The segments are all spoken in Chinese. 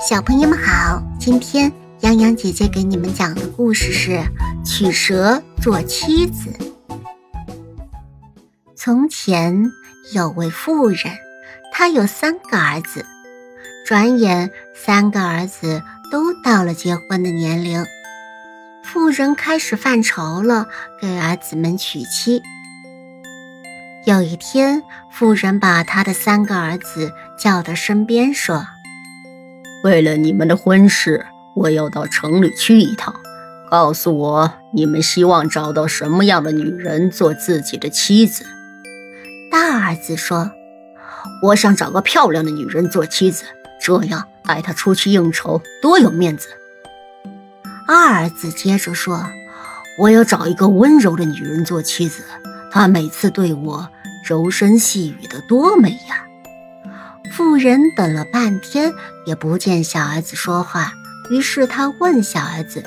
小朋友们好，今天洋洋姐姐给你们讲的故事是《取蛇做妻子》。从前有位妇人，她有三个儿子，转眼三个儿子都到了结婚的年龄，妇人开始犯愁了，给儿子们娶妻。有一天，妇人把她的三个儿子叫到身边，说。为了你们的婚事，我要到城里去一趟。告诉我，你们希望找到什么样的女人做自己的妻子？大儿子说：“我想找个漂亮的女人做妻子，这样带她出去应酬多有面子。”二儿子接着说：“我要找一个温柔的女人做妻子，她每次对我柔声细语的多美呀。”妇人等了半天，也不见小儿子说话，于是他问小儿子：“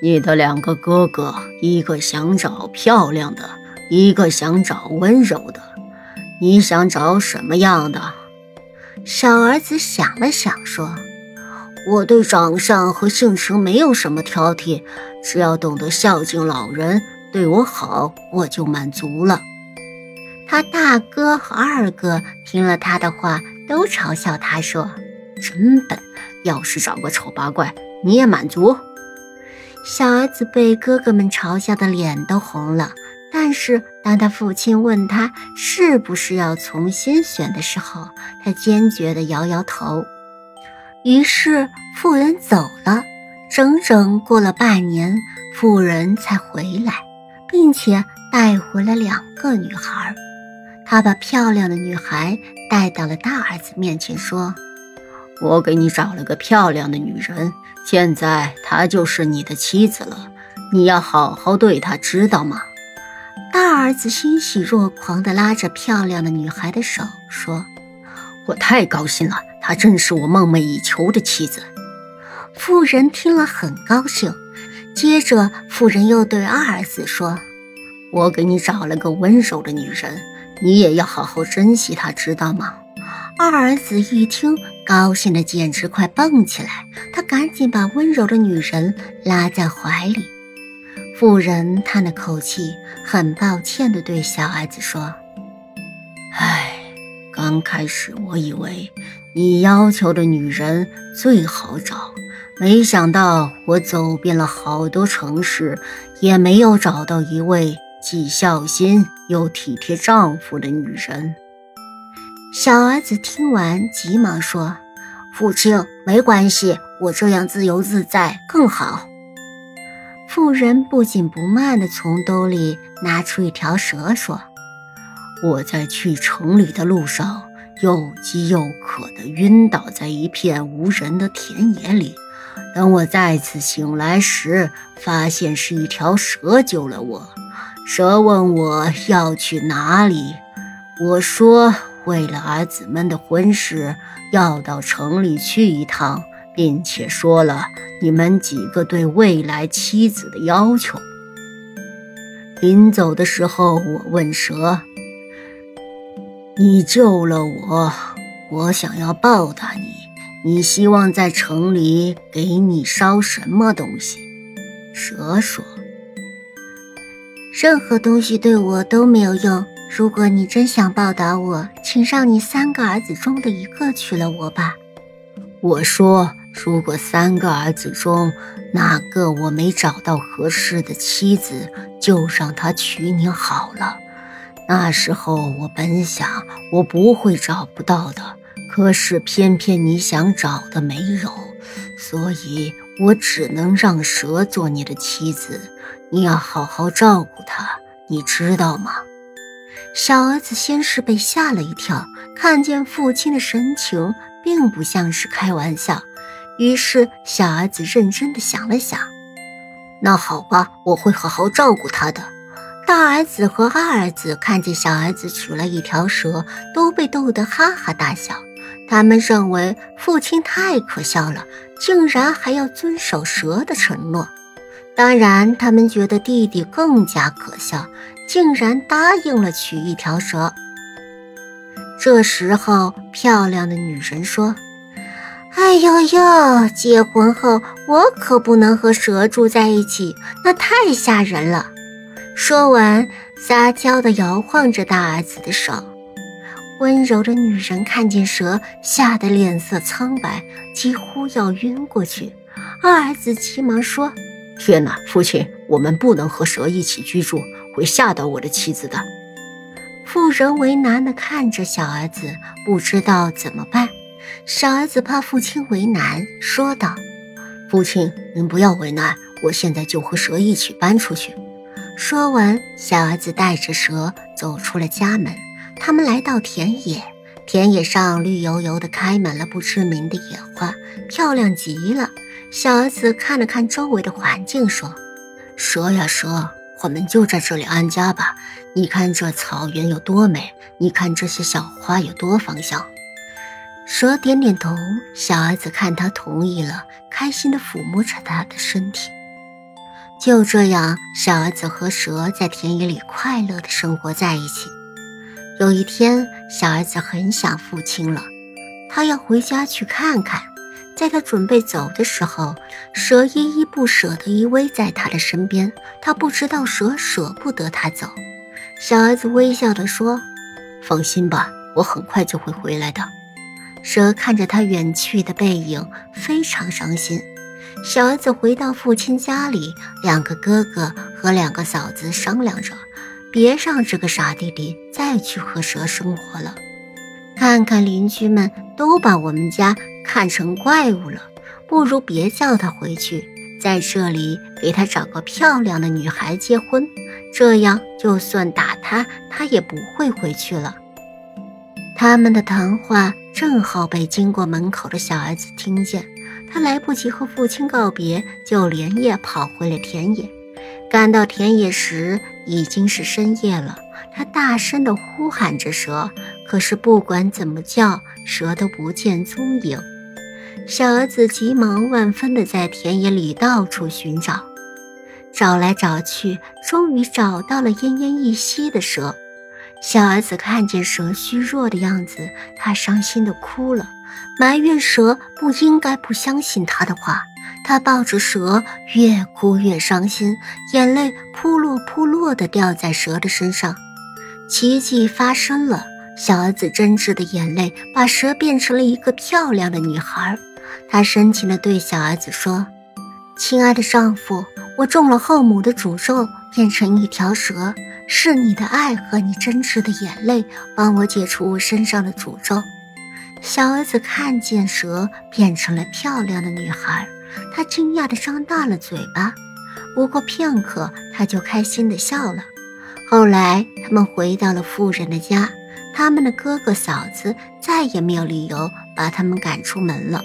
你的两个哥哥，一个想找漂亮的，一个想找温柔的，你想找什么样的？”小儿子想了想，说：“我对长相和性情没有什么挑剔，只要懂得孝敬老人，对我好，我就满足了。”他大哥和二哥听了他的话，都嘲笑他说：“真笨！要是找个丑八怪，你也满足？”小儿子被哥哥们嘲笑的脸都红了。但是当他父亲问他是不是要重新选的时候，他坚决地摇摇头。于是妇人走了。整整过了半年，妇人才回来，并且带回了两个女孩。他把漂亮的女孩带到了大儿子面前，说：“我给你找了个漂亮的女人，现在她就是你的妻子了。你要好好对她，知道吗？”大儿子欣喜若狂地拉着漂亮的女孩的手，说：“我太高兴了，她正是我梦寐以求的妻子。”妇人听了很高兴。接着，妇人又对二儿子说：“我给你找了个温柔的女人。”你也要好好珍惜她，知道吗？二儿子一听，高兴的简直快蹦起来。他赶紧把温柔的女人拉在怀里。妇人叹了口气，很抱歉地对小儿子说：“唉，刚开始我以为你要求的女人最好找，没想到我走遍了好多城市，也没有找到一位。”既孝心又体贴丈夫的女人。小儿子听完，急忙说：“父亲，没关系，我这样自由自在更好。”妇人不紧不慢地从兜里拿出一条蛇，说：“我在去城里的路上，又饥又渴地晕倒在一片无人的田野里。等我再次醒来时，发现是一条蛇救了我。”蛇问我要去哪里，我说为了儿子们的婚事，要到城里去一趟，并且说了你们几个对未来妻子的要求。临走的时候，我问蛇：“你救了我，我想要报答你，你希望在城里给你烧什么东西？”蛇说。任何东西对我都没有用。如果你真想报答我，请让你三个儿子中的一个娶了我吧。我说，如果三个儿子中哪个我没找到合适的妻子，就让他娶你好了。那时候我本想我不会找不到的，可是偏偏你想找的没有，所以我只能让蛇做你的妻子。你要好好照顾他，你知道吗？小儿子先是被吓了一跳，看见父亲的神情并不像是开玩笑，于是小儿子认真的想了想，那好吧，我会好好照顾他的。大儿子和二儿子看见小儿子取了一条蛇，都被逗得哈哈大笑。他们认为父亲太可笑了，竟然还要遵守蛇的承诺。当然，他们觉得弟弟更加可笑，竟然答应了娶一条蛇。这时候，漂亮的女人说：“哎呦呦！结婚后我可不能和蛇住在一起，那太吓人了。说完，撒娇地摇晃着大儿子的手。温柔的女人看见蛇，吓得脸色苍白，几乎要晕过去。二儿子急忙说：“天哪，父亲，我们不能和蛇一起居住，会吓到我的妻子的。”妇人为难地看着小儿子，不知道怎么办。小儿子怕父亲为难，说道：“父亲，您不要为难，我现在就和蛇一起搬出去。”说完，小儿子带着蛇走出了家门。他们来到田野，田野上绿油油的开满了不知名的野花，漂亮极了。小儿子看了看周围的环境，说：“蛇呀蛇，我们就在这里安家吧。你看这草原有多美，你看这些小花有多芳香。”蛇点点头，小儿子看他同意了，开心地抚摸着他的身体。就这样，小儿子和蛇在田野里快乐地生活在一起。有一天，小儿子很想父亲了，他要回家去看看。在他准备走的时候，蛇依依不舍地依偎在他的身边。他不知道蛇舍不得他走。小儿子微笑地说：“放心吧，我很快就会回来的。”蛇看着他远去的背影，非常伤心。小儿子回到父亲家里，两个哥哥和两个嫂子商量着，别让这个傻弟弟再去和蛇生活了。看看邻居们都把我们家看成怪物了，不如别叫他回去，在这里给他找个漂亮的女孩结婚，这样就算打他，他也不会回去了。他们的谈话。正好被经过门口的小儿子听见，他来不及和父亲告别，就连夜跑回了田野。赶到田野时，已经是深夜了。他大声地呼喊着蛇，可是不管怎么叫，蛇都不见踪影。小儿子急忙万分地在田野里到处寻找，找来找去，终于找到了奄奄一息的蛇。小儿子看见蛇虚弱的样子，他伤心的哭了，埋怨蛇不应该不相信他的话。他抱着蛇，越哭越伤心，眼泪扑落扑落的掉在蛇的身上。奇迹发生了，小儿子真挚的眼泪把蛇变成了一个漂亮的女孩。他深情地对小儿子说：“亲爱的丈夫，我中了后母的诅咒，变成一条蛇。”是你的爱和你真挚的眼泪帮我解除我身上的诅咒。小儿子看见蛇变成了漂亮的女孩，他惊讶地张大了嘴巴。不过片刻，他就开心地笑了。后来，他们回到了富人的家，他们的哥哥嫂子再也没有理由把他们赶出门了，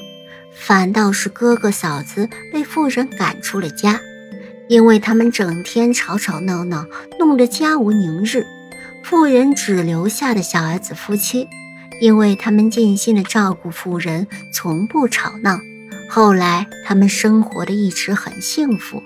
反倒是哥哥嫂子被富人赶出了家。因为他们整天吵吵闹闹，弄得家无宁日。富人只留下的小儿子夫妻，因为他们尽心的照顾富人，从不吵闹。后来他们生活的一直很幸福。